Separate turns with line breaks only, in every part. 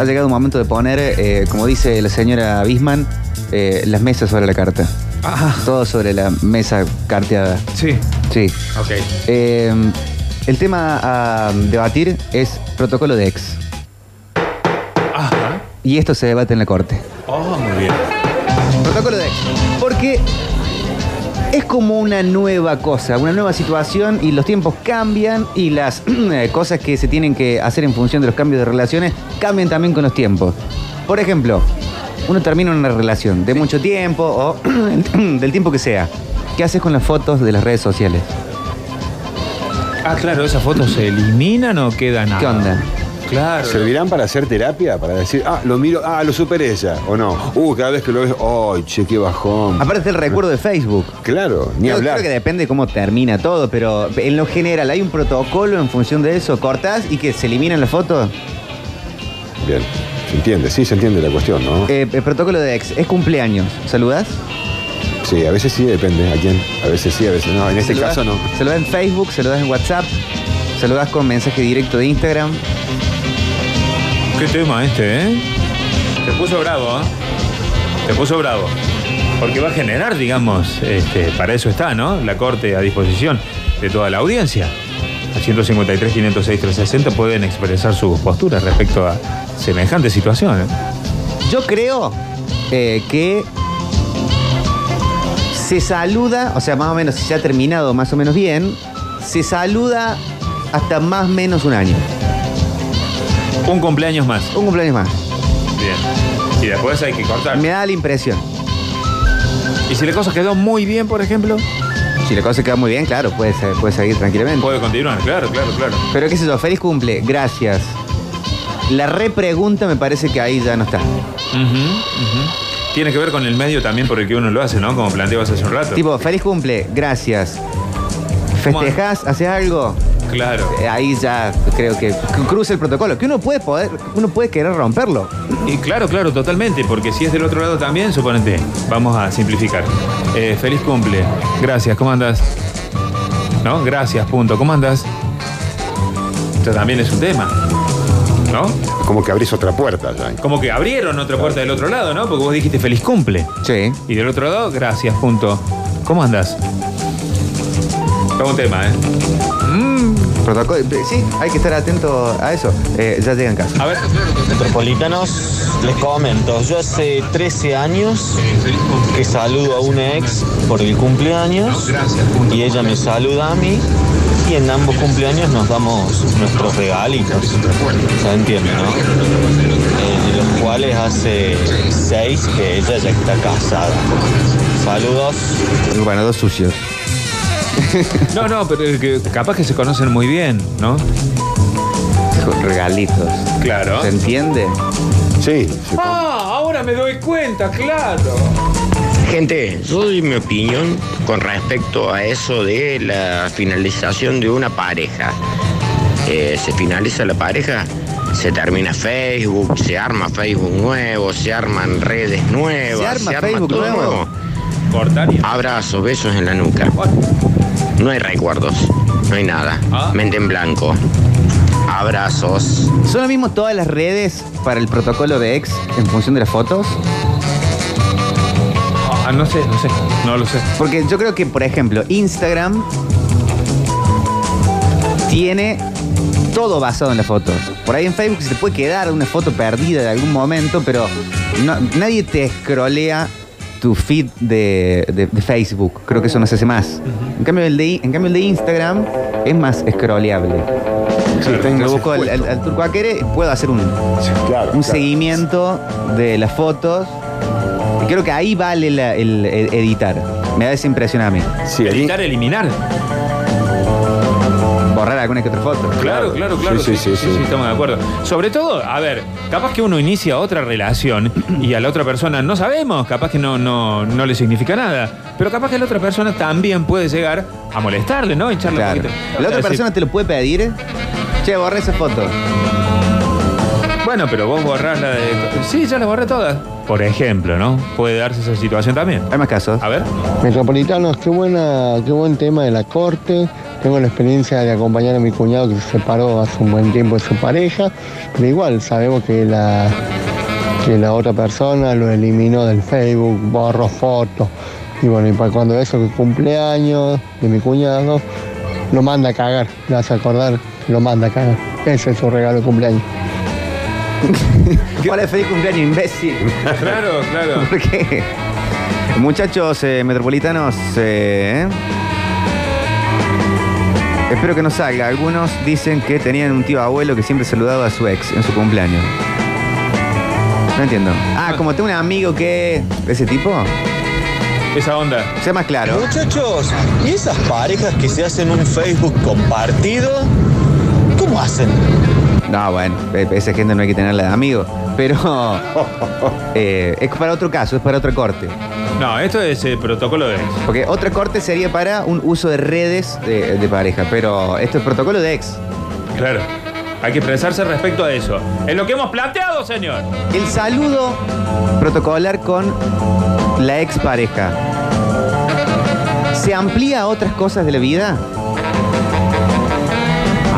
ha llegado un momento de poner, eh, como dice la señora Bisman, eh, las mesas sobre la carta.
Ah,
Todo sobre la mesa carteada.
sí.
Sí.
Ok.
Eh, el tema a debatir es protocolo de ex.
Ajá.
Y esto se debate en la corte. Como una nueva cosa, una nueva situación y los tiempos cambian y las eh, cosas que se tienen que hacer en función de los cambios de relaciones cambian también con los tiempos. Por ejemplo, uno termina una relación de mucho tiempo o del tiempo que sea. ¿Qué haces con las fotos de las redes sociales?
Ah, claro, esas fotos se eliminan o quedan.
¿Qué onda?
Claro.
¿Servirán para hacer terapia? Para decir, ah, lo miro, ah, lo superé ya, o no. Uh, cada vez que lo ves, ay, che, qué bajón.
Aparte el recuerdo de Facebook.
Claro, ni
Yo
hablar.
Creo que depende de cómo termina todo, pero en lo general hay un protocolo en función de eso. Cortás y que se eliminan las fotos.
Bien, se entiende, sí se entiende la cuestión, ¿no?
Eh, el protocolo de ex es cumpleaños. ¿Saludás?
Sí, a veces sí, depende a quién. A veces sí, a veces no. En este caso no.
Se lo das en Facebook, se lo das en WhatsApp, se lo das con mensaje directo de Instagram.
Qué tema este, ¿eh? Te puso bravo, ¿eh? Te puso bravo. Porque va a generar, digamos, este, para eso está, ¿no? La corte a disposición de toda la audiencia. A 153, 506, 360 pueden expresar sus posturas respecto a semejante situación. ¿eh?
Yo creo eh, que se saluda, o sea, más o menos, si se ha terminado más o menos bien, se saluda hasta más o menos un año.
Un cumpleaños más.
Un cumpleaños más.
Bien. Y después hay que cortar.
Me da la impresión.
Y si la cosa quedó muy bien, por ejemplo,
Si la cosa queda muy bien, claro, puede, seguir tranquilamente.
puede continuar. Claro, claro, claro.
Pero qué sé yo, feliz cumple, gracias. La repregunta me parece que ahí ya no está.
Tiene que ver con el medio también por el que uno lo hace, ¿no? Como planteabas hace un rato.
Tipo, feliz cumple, gracias. ¿Festejás? ¿Haces algo?
Claro.
Eh, Ahí ya creo que cru- cruza el protocolo. Que uno puede poder, uno puede querer romperlo.
Y claro, claro, totalmente, porque si es del otro lado también, suponete, vamos a simplificar. Eh, feliz cumple. Gracias, ¿cómo andas? ¿No? Gracias, punto. ¿Cómo andas? Esto también es un tema. ¿No?
Como que abrís otra puerta ya.
Como que abrieron otra puerta del otro lado, ¿no? Porque vos dijiste feliz cumple.
Sí.
Y del otro lado, gracias, punto. ¿Cómo andas? Todo un tema, ¿eh?
Protocolo. Sí, hay que estar atento a eso. Eh, ya llega en casa.
a ver.
Metropolitanos, les comento, yo hace 13 años que saludo a una ex por el cumpleaños y ella me saluda a mí y en ambos cumpleaños nos damos nuestros regalitos. Se entiende, ¿no? Eh, de los cuales hace 6 que ella ya está casada. Saludos.
Bueno, dos sucios.
No, no, pero es que capaz que se conocen muy bien, ¿no?
Con regalitos.
Claro.
¿Se entiende?
Sí, se-
Ah, ahora me doy cuenta, claro.
Gente, yo doy mi opinión con respecto a eso de la finalización de una pareja. Eh, se finaliza la pareja, se termina Facebook, se arma Facebook nuevo, se arman redes nuevas,
¿Se arma Facebook
todo
nuevo?
Cortar y...
Abrazos, besos en la nuca. No hay recuerdos, no hay nada.
Ah.
Mente en blanco. Abrazos.
¿Son lo mismo todas las redes para el protocolo de ex en función de las fotos?
Ah, no sé, no sé, no lo sé.
Porque yo creo que, por ejemplo, Instagram tiene todo basado en las fotos. Por ahí en Facebook se te puede quedar una foto perdida de algún momento, pero no- nadie te scrollea tu feed de, de- de Facebook. Creo que eso no se hace más. En cambio, el de, en cambio, el de Instagram es más scrolleable. Lo
más
busco al, al, al Turco Aquere, puedo hacer un,
Sí, claro,
un
claro.
seguimiento de las fotos. Y creo que ahí vale la- el, el editar. Me da esa impresión a mí.
Sí,
Editar, eliminar.
Alguna que otra foto.
Claro, claro, claro.
Sí, sí, sí, sí.
estamos de acuerdo. Sobre todo, a ver, capaz que uno inicia otra relación y a la otra persona no sabemos, capaz que no, no, no le significa nada. Pero capaz que la otra persona también puede llegar a molestarle, ¿no? Echarle
Claro.
un poquito.
La otra persona te lo puede pedir. Che, borra esa foto.
Bueno, pero vos borrás la de. Sí, ya la borré todas. Por ejemplo, ¿no? Puede darse esa situación también.
Hay más casos.
A ver.
Metropolitanos, qué buena, qué buen tema de la corte. Tengo la experiencia de acompañar a mi cuñado que se separó hace un buen tiempo de su pareja, pero igual sabemos que la, que la otra persona lo eliminó del Facebook, borró fotos. Y bueno, y para cuando eso que cumpleaños de mi cuñado, lo manda a cagar, le hace acordar, lo manda a cagar. Ese es su regalo de cumpleaños.
Hola, feliz cumpleaños, imbécil.
Claro, claro.
¿Por qué? Muchachos eh, metropolitanos, eh, espero que no salga. Algunos dicen que tenían un tío abuelo que siempre saludaba a su ex en su cumpleaños. No entiendo. Ah, como tengo un amigo que. ¿Ese tipo?
Esa onda.
Sea más claro.
Muchachos, ¿y esas parejas que se hacen un Facebook compartido? ¿Cómo hacen?
No, bueno, esa gente no hay que tenerla de amigo. Pero eh, es para otro caso, es para otro corte.
No, esto es el protocolo de ex.
Porque otro corte sería para un uso de redes de, de pareja. Pero esto es protocolo de ex.
Claro. Hay que expresarse respecto a eso. Es lo que hemos planteado, señor.
El saludo protocolar con la expareja. ¿Se amplía a otras cosas de la vida?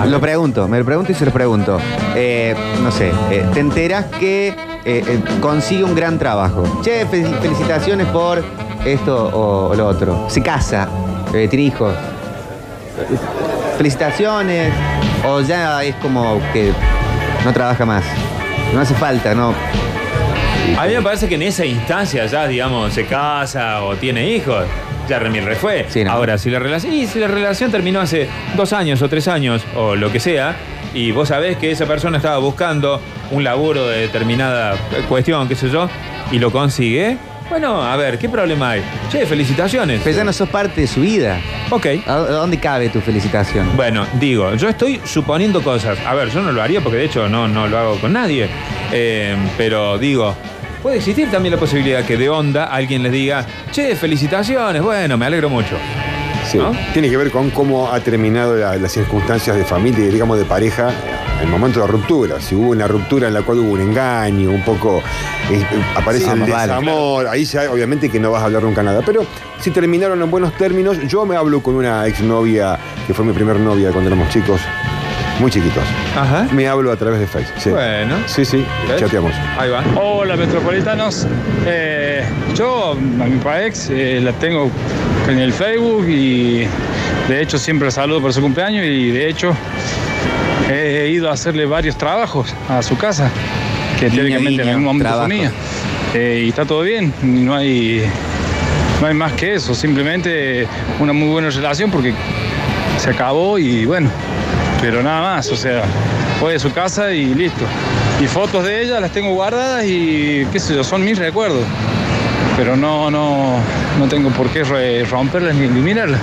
Lo pregunto, me lo pregunto y se lo pregunto. Eh, no sé, eh, te enteras que eh, eh, consigue un gran trabajo. Che, fel- felicitaciones por esto o, o lo otro. Se casa, eh, tiene hijos. Felicitaciones. O ya es como que no trabaja más. No hace falta, no.
A mí me parece que en esa instancia ya, digamos, se casa o tiene hijos. Ya remil refue.
Sí, no.
Ahora, si la, relación, y si la relación terminó hace dos años o tres años o lo que sea, y vos sabés que esa persona estaba buscando un laburo de determinada cuestión, qué sé yo, y lo consigue, bueno, a ver, ¿qué problema hay? Che, felicitaciones.
Pero ya no sos parte de su vida.
Ok.
¿A a dónde cabe tu felicitación?
Bueno, digo, yo estoy suponiendo cosas. A ver, yo no lo haría porque de hecho no, no lo hago con nadie. Eh, pero digo, puede existir también la posibilidad que de onda alguien les diga, che, felicitaciones, bueno, me alegro mucho.
Sí.
¿No?
Tiene que ver con cómo ha terminado la- las circunstancias de familia y digamos de pareja en el momento de la ruptura. Si hubo una ruptura en la cual hubo un engaño, un poco eh, aparece
Sí,
el
vale,
desamor, ahí ya obviamente que no vas a hablar nunca nada. Pero si terminaron en buenos términos, yo me hablo con una exnovia que fue mi primer novia cuando éramos chicos, muy chiquitos.
Ajá.
Me hablo a través de Facebook. Sí.
Bueno.
Sí, sí,
¿Ves?
chateamos.
Ahí va.
Hola metropolitanos, Eh, yo a mi parex eh, la tengo en el Facebook y de hecho siempre saludo por su cumpleaños y de hecho he ido a hacerle varios trabajos a su casa, que
Guiño,
teóricamente en algún momento mía. Eh, y está todo bien, y no hay, no hay más que eso, simplemente una muy buena relación porque se acabó y bueno, pero nada más, o sea, fue de su casa y listo. Y fotos de ella las tengo guardadas y qué sé yo, son mis recuerdos. Pero no, no, no tengo por qué romperlas ni eliminarlas.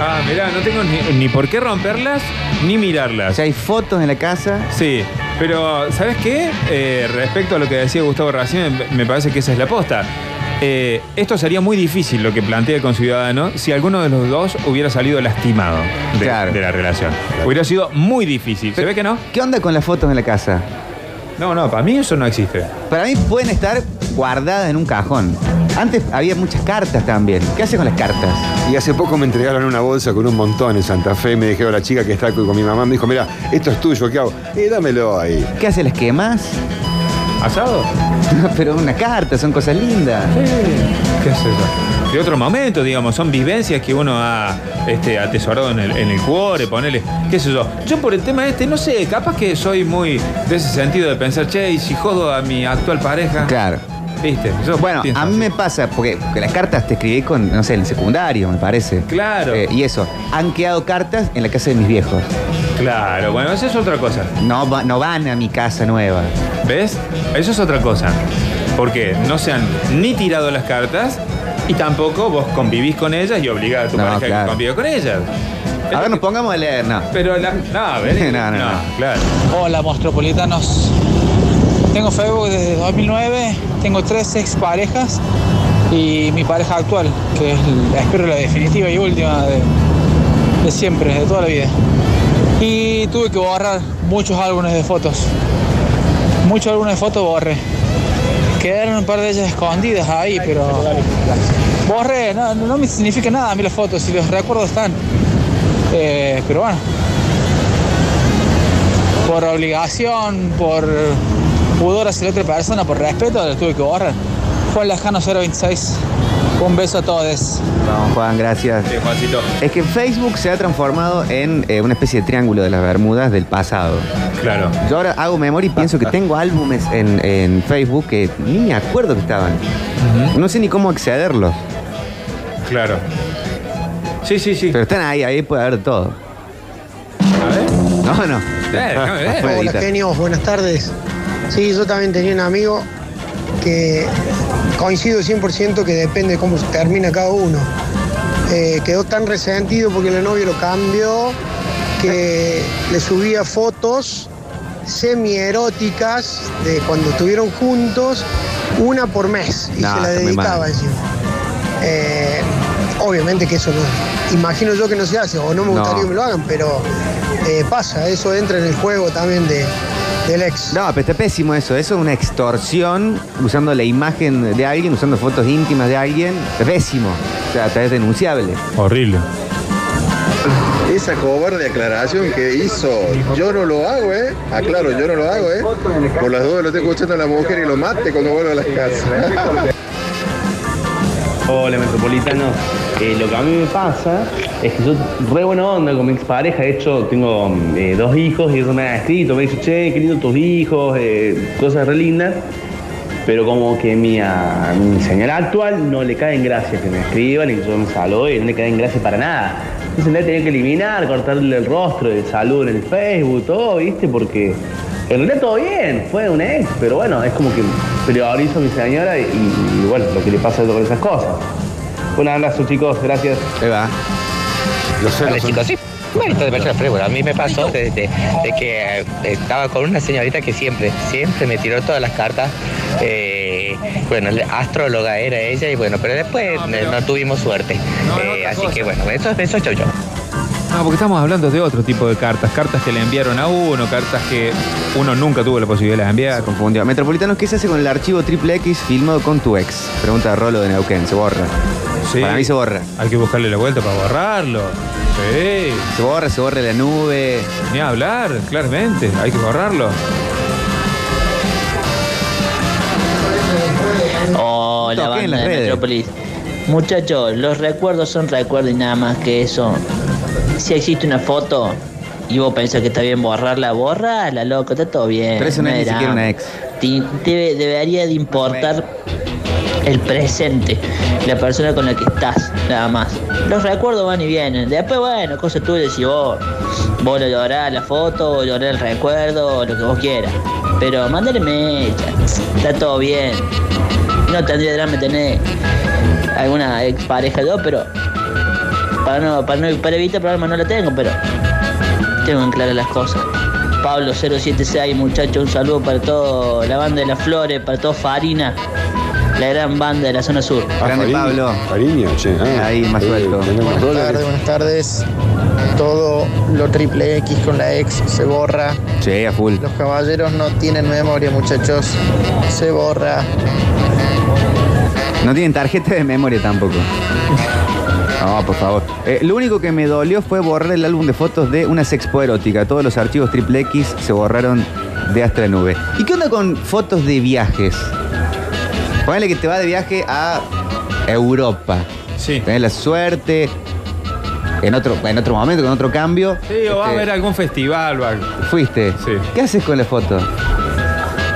Ah, mirá, no tengo ni, ni por qué romperlas ni
O
mirarlas.
sea, hay fotos en la casa.
Sí, pero ¿sabes qué? Eh, respecto a lo que decía Gustavo recién, me- me parece que esa es la posta. Eh, esto sería muy difícil lo que plantea el conciudadano si alguno de los dos hubiera salido lastimado de,
Claro.
de la relación. Hubiera sido muy difícil. ¿Se ve que no?
¿Qué onda con las fotos en la casa?
No, no, para mí eso no existe.
Para mí pueden estar guardadas en un cajón. Antes había muchas cartas también. ¿Qué haces con las cartas?
Y hace poco me entregaron una bolsa con un montón en Santa Fe. Me dijeron la chica que está con mi mamá, me dijo, mira, esto es tuyo, ¿qué hago? Eh, dámelo ahí.
¿Qué haces? ¿Las quemas?
¿Asado?
Pero una carta, son cosas lindas.
¿Qué es eso? De otro momento, digamos, son vivencias que uno ha este, atesorado en el, en el cuore, ponele, qué sé yo. Yo por el tema este, no sé, capaz que soy muy de ese sentido de pensar, che, y si jodo a mi actual pareja.
Claro.
¿Viste? Yo
Bueno,
pienso
a mí me pasa, porque, porque las cartas te escribí con, no sé, en el secundario, me parece.
Claro.
Eh, y eso, han quedado cartas en la casa de mis viejos.
Claro, bueno, eso es otra cosa.
No, va- no van a mi casa nueva.
¿Ves? Eso es otra cosa. Porque no se han ni tirado las cartas y tampoco vos convivís con ellas y obligás a tu
No,
pareja a
claro.
que conviva con ellas.
A ver, nos pongamos a leer, no.
Pero la. No, vení.
No, no, no.
claro.
Hola, Mostropolitanos. Tengo Facebook desde 2009, tengo tres exparejas y mi pareja actual, que es, la- espero la definitiva y última de, de siempre, de toda la vida. Y tuve que borrar muchos álbumes de fotos. Muchos álbumes de fotos borré. Quedaron un par de ellas escondidas ahí, pero borré, no, no me significa nada a mí las fotos, si los recuerdos están. Eh, pero bueno, por obligación, por pudor hacia la otra persona, por respeto, lo tuve que borrar. Juan Lejano 026. Un beso a todos.
Vamos, Juan, gracias.
Sí, Juancito.
Es que Facebook se ha transformado en eh, una especie de triángulo de las Bermudas del pasado.
Claro.
Yo ahora hago memoria y pienso que tengo álbumes en, en Facebook que ni me acuerdo que estaban. No sé ni cómo accederlos.
Claro. Sí, sí, sí.
Pero están ahí, ahí puede haber todo.
A ver.
No, no.
Eh, ver.
Puede
Hola genios, buenas tardes. Sí, yo también tenía un amigo que coincido 100% que depende cómo se termina cada uno. Eh, quedó tan resentido porque la novia lo cambió que le subía fotos semieróticas de cuando estuvieron juntos, una por mes, y
No,
se la dedicaba encima. Eh, obviamente que eso no, imagino yo que no se hace, o no me
No.
gustaría que me lo hagan, pero eh, pasa, eso entra en el juego también de, del ex.
No, pero está pésimo eso. Eso es una extorsión usando la imagen de alguien, usando fotos íntimas de alguien. Es pésimo. O sea, es denunciable.
Horrible.
Esa cobarde aclaración que hizo, yo no lo hago, ¿eh? Aclaro, yo no lo hago, ¿eh? Por las dudas lo estoy escuchando a la mujer y lo mate cuando vuelva a la casa.
Hola Metropolitano, Eh, lo que a mí me pasa es que yo re buena onda con mi expareja, de hecho tengo eh, dos hijos y eso me ha escrito, me dice, che, qué lindo tus hijos, eh, cosas re lindas, pero como que mi, a mi señora actual no le cae en gracia que me escriban y yo me saludo y no le cae en gracia para nada. Entonces he tenido que eliminar, cortarle el rostro, el saludo en el Facebook, todo, ¿viste? Porque en realidad todo bien, fue un ex, pero bueno, es como que priorizo a mi señora y, y, bueno, lo que le pasa con esas cosas. Un abrazo chicos, gracias.
Ahí va.
Los celos
Vale, chicos, sí. Mérito de persona frívola. A mí me pasó de, de- de que eh, estaba con una señorita que siempre, siempre me tiró todas las cartas. Eh, bueno, astróloga era ella y bueno, pero después no tuvimos suerte. Eh, así que bueno, eso, eso yo yo.
No, porque estamos hablando de otro tipo de cartas. Cartas que le enviaron a uno, cartas que uno nunca tuvo la posibilidad de enviar.
Confundido. Metropolitanos, ¿qué se hace con el archivo triple X filmado con tu ex? Pregunta Rolo de Neuquén. Se borra.
Sí.
Para mí se borra.
Hay que buscarle la vuelta para borrarlo. Sí.
Se borra, se borra la nube.
Ni hablar, claramente. Hay que borrarlo.
Hola,
Toqué en
banda
las
de
redes.
Metrópolis. Muchachos, los recuerdos son recuerdos y nada más que eso. Si existe una foto y vos pensás que está bien borrarla, borrala, loco, está todo bien.
Pero eso no es ni
era-
siquiera una ex.
Te- debe- debería de importar el presente, la persona con la que estás, nada más. Los recuerdos van y vienen. Después, bueno, cosa tuya, si vos, vos lo llorás la foto, o llorás el recuerdo, lo que vos quieras. Pero mándale mecha, está todo bien. No tendría drama tener alguna ex pareja yo, pero para no, para no, para evitar problemas no la tengo, pero tengo en claras las cosas. Pablo 076, muchachos, un saludo para toda la banda de las flores, para todo Farina, la gran banda de la zona sur.
Ah,
Grande
Fariña.
Pablo.
Fariña, che. ah.
Ahí, más
Eh,
suelto.
tenemos
Buenas tardes, buenas tardes. Todo lo triple X con la ex se borra.
Che, a full.
Los caballeros no tienen memoria, muchachos. Se borra.
No tienen tarjeta de memoria tampoco. No, por favor. Eh, lo único que me dolió fue borrar el álbum de fotos de una sexpo erótica. Todos los archivos triple X se borraron de hasta la nube. ¿Y qué onda con fotos de viajes? Ponele que te vas de viaje a Europa.
Sí.
Tenés la suerte. En otro, en otro momento, con otro cambio.
Sí, o va a
este,
haber algún festival o algo.
Fuiste.
Sí.
¿Qué haces con la foto?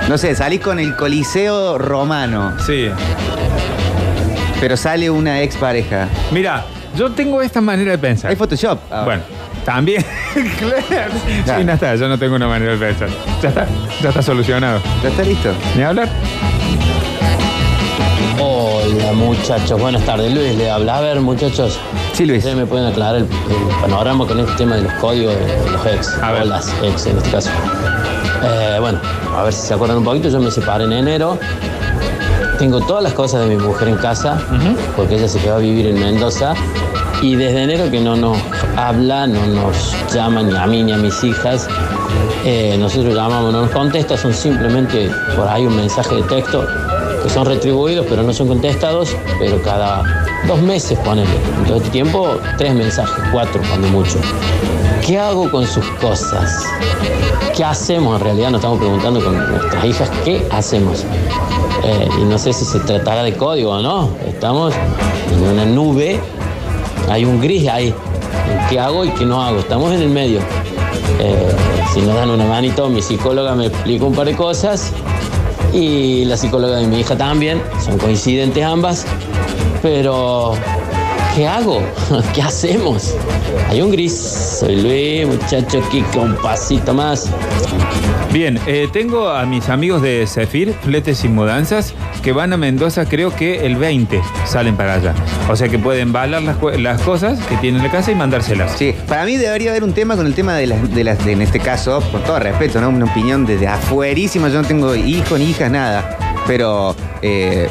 No sé, salís con el Coliseo Romano,
Sí.
pero sale una expareja.
Mira, yo tengo esta manera de pensar.
Hay Photoshop. ahora.
Bueno, también. claro.
Claro.
Sí, no está, yo no tengo una manera de pensar. Ya está, ya está solucionado.
¿Ya está listo?
Ni hablar.
Muchachos, buenas tardes. Luis le habla. A ver muchachos,
Sí, Luis.
ustedes me pueden aclarar el, el panorama con este tema de los códigos de los ex,
A ver.
o las ex en este caso. Eh, bueno, a ver si se acuerdan un poquito, yo me separé en enero. Tengo todas las cosas de mi mujer en casa, porque ella se quedó a vivir en Mendoza. Y desde enero que no nos habla, no nos llama ni a mí ni a mis hijas. Eh, nosotros llamamos, no nos contesta, son simplemente por ahí un mensaje de texto son retribuidos pero no son contestados, pero cada dos meses ponele. En todo este tiempo, tres mensajes, cuatro cuando mucho. ¿Qué hago con sus cosas? ¿Qué hacemos en realidad? Nos estamos preguntando con nuestras hijas, ¿qué hacemos? Eh, y no sé si se tratará de código o no. Estamos en una nube, hay un gris ahí. ¿Qué hago y qué no hago? Estamos en el medio. Eh, si nos dan una manito, mi psicóloga me explica un par de cosas y la psicóloga de mi hija también, son coincidentes ambas, pero ¿qué hago? ¿Qué hacemos? Hay un gris, soy Luis, muchacho Kika, un pasito más.
Bien, eh, tengo a mis amigos de Zephyr, Fletes y Mudanzas, que van a Mendoza, creo que el 20 salen para allá. O sea que pueden balar las cosas que tienen en la casa y mandárselas.
Sí, para mí debería haber un tema con el tema de las, de las de- en este caso, con todo respeto, ¿no? Una opinión desde afuerísima, yo no tengo hijos ni hijas, nada. Pero eh,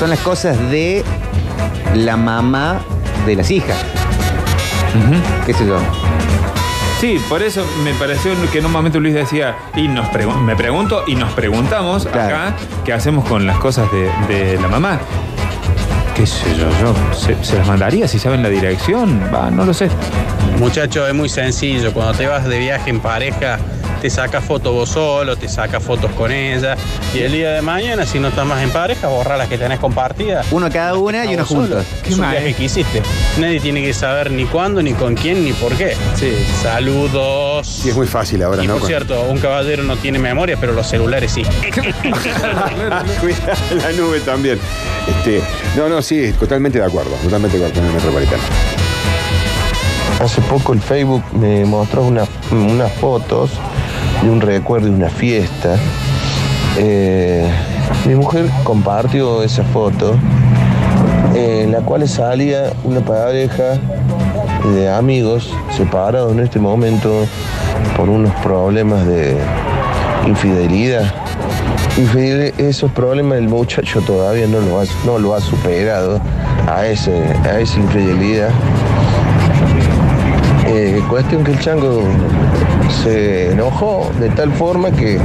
son las cosas de la mamá de las hijas. ¿Qué sé yo?
Sí, por eso me pareció que en un momento Luis decía, y nos pregu- me pregunto y nos preguntamos acá qué hacemos con las cosas de, de la mamá. ¿Qué sé yo? yo ¿se, se las mandaría si saben la dirección? Va, no lo sé.
Muchacho, es muy sencillo. Cuando te vas de viaje en pareja, te sacas fotos vos solo, te sacas fotos con ella. Y el día de mañana, si no estás más en pareja, borra las que tenés compartidas.
Uno cada una y uno juntos.
Es un viaje que hiciste. Nadie tiene que saber ni cuándo, ni con quién, ni por qué. Saludos.
Y es muy fácil ahora,
Y
¿no?
por cierto, un caballero no tiene memoria, pero los celulares sí.
Cuidado la nube también. Este, no, no, sí, totalmente de acuerdo, totalmente de acuerdo con el metropolitano.
Hace poco el Facebook me mostró una- unas fotos de un recuerdo de una fiesta. Eh, mi mujer compartió esa foto en la cual salía una pareja de amigos separados en este momento por unos problemas de infidelidad. Infidel- esos problemas el muchacho todavía no lo ha, no lo ha superado a, ese, a esa infidelidad. Cuestión que el chango se enojó de tal forma que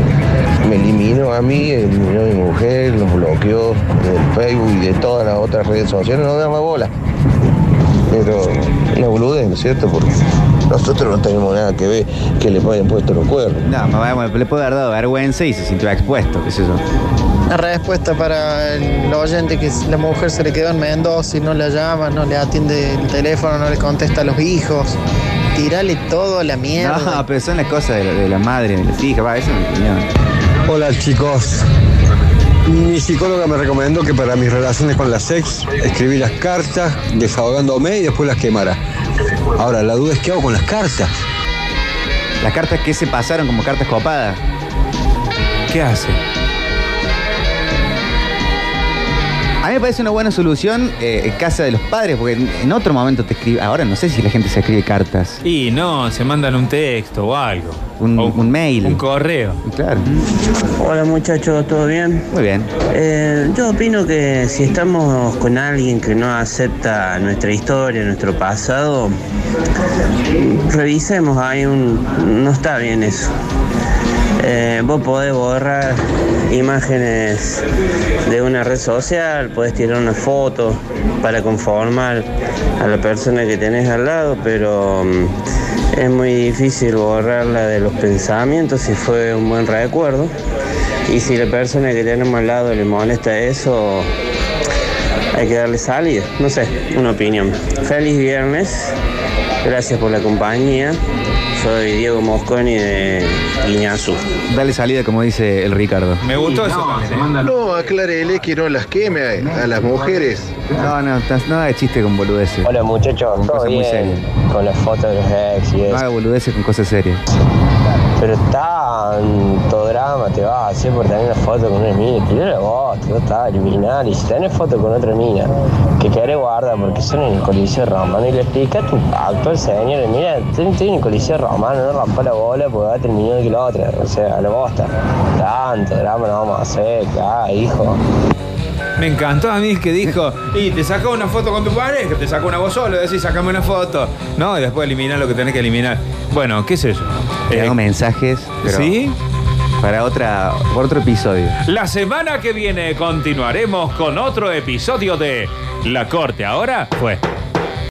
me eliminó a mí, eliminó a mi mujer, los bloqueó del Facebook y de todas las otras redes sociales, no daba bola. Pero una boludez, ¿no es cierto? Porque nosotros no tenemos nada que ver que le hayan puesto los cuernos.
No, mamá, le puede haber dado vergüenza y se sintió expuesto, qué sé yo.
La respuesta para el oyente que la mujer se le quedó en Mendoza y no la llama, no le atiende el teléfono, no le contesta a los hijos. Tirale todo a la mierda.
No, pero son las cosas de la, de la madre, de las hijas, va, eso es mi opinión.
Hola chicos. Mi psicóloga me recomendó que para mis relaciones con las ex escribí las cartas desahogándome y después las quemara. Ahora, la duda es qué hago con las cartas.
Las cartas que se pasaron como cartas copadas.
¿Qué hace?
A mí me parece una buena solución eh, en casa de los padres, porque en, en otro momento te escribe. Ahora no sé si la gente se escribe cartas.
Y no, se mandan un texto o algo.
Un, un mail.
Un correo.
Claro.
Hola muchachos, ¿todo bien?
Muy bien.
Eh, yo opino que si estamos con alguien que no acepta nuestra historia, nuestro pasado, revisemos ahí un... no está bien eso. Eh, vos podés borrar imágenes de una red social, podés tirar una foto para conformar a la persona que tenés al lado, pero mm, es muy difícil borrarla de los pensamientos si fue un buen recuerdo. Y si la persona que tenemos al lado le molesta eso, hay que darle salida. No sé, una opinión. Feliz viernes. Gracias por la compañía. Soy Diego Mosconi de Iñazú.
Dale salida, como dice el Ricardo.
Me gustó eso también. ¿eh?
No, aclárele que no las queme a, a las mujeres.
No, no, tas- nada de chiste con boludeces.
Hola muchachos,
Con
todo
cosas muy
bien
serias.
con las fotos de los ex y
No
eso.
haga boludeces con cosas serias.
Pero tanto drama te vas a hacer por tener una foto con una mina. Tirala vos, te está eliminar. Y si tenés foto con otra mina que querés guardar porque son en el Coliseo Romano y le explicas tu pacto al señor, mira, estoy en el Coliseo Romano, no rompa la bola porque va a terminar que la otra. O sea, a la bosta. Tanto drama no vamos a ah, hijo.
Me encantó a mí que dijo, y te saca una foto con tu pareja, te saca una voz solo, decís, sacame una foto. No, y después eliminar lo que tenés que eliminar. Bueno, qué sé yo.
Te
Eh,
mensajes. Pero
¿Sí?
para otra, por otro episodio.
La semana que viene continuaremos con otro episodio de La Corte. Ahora fue.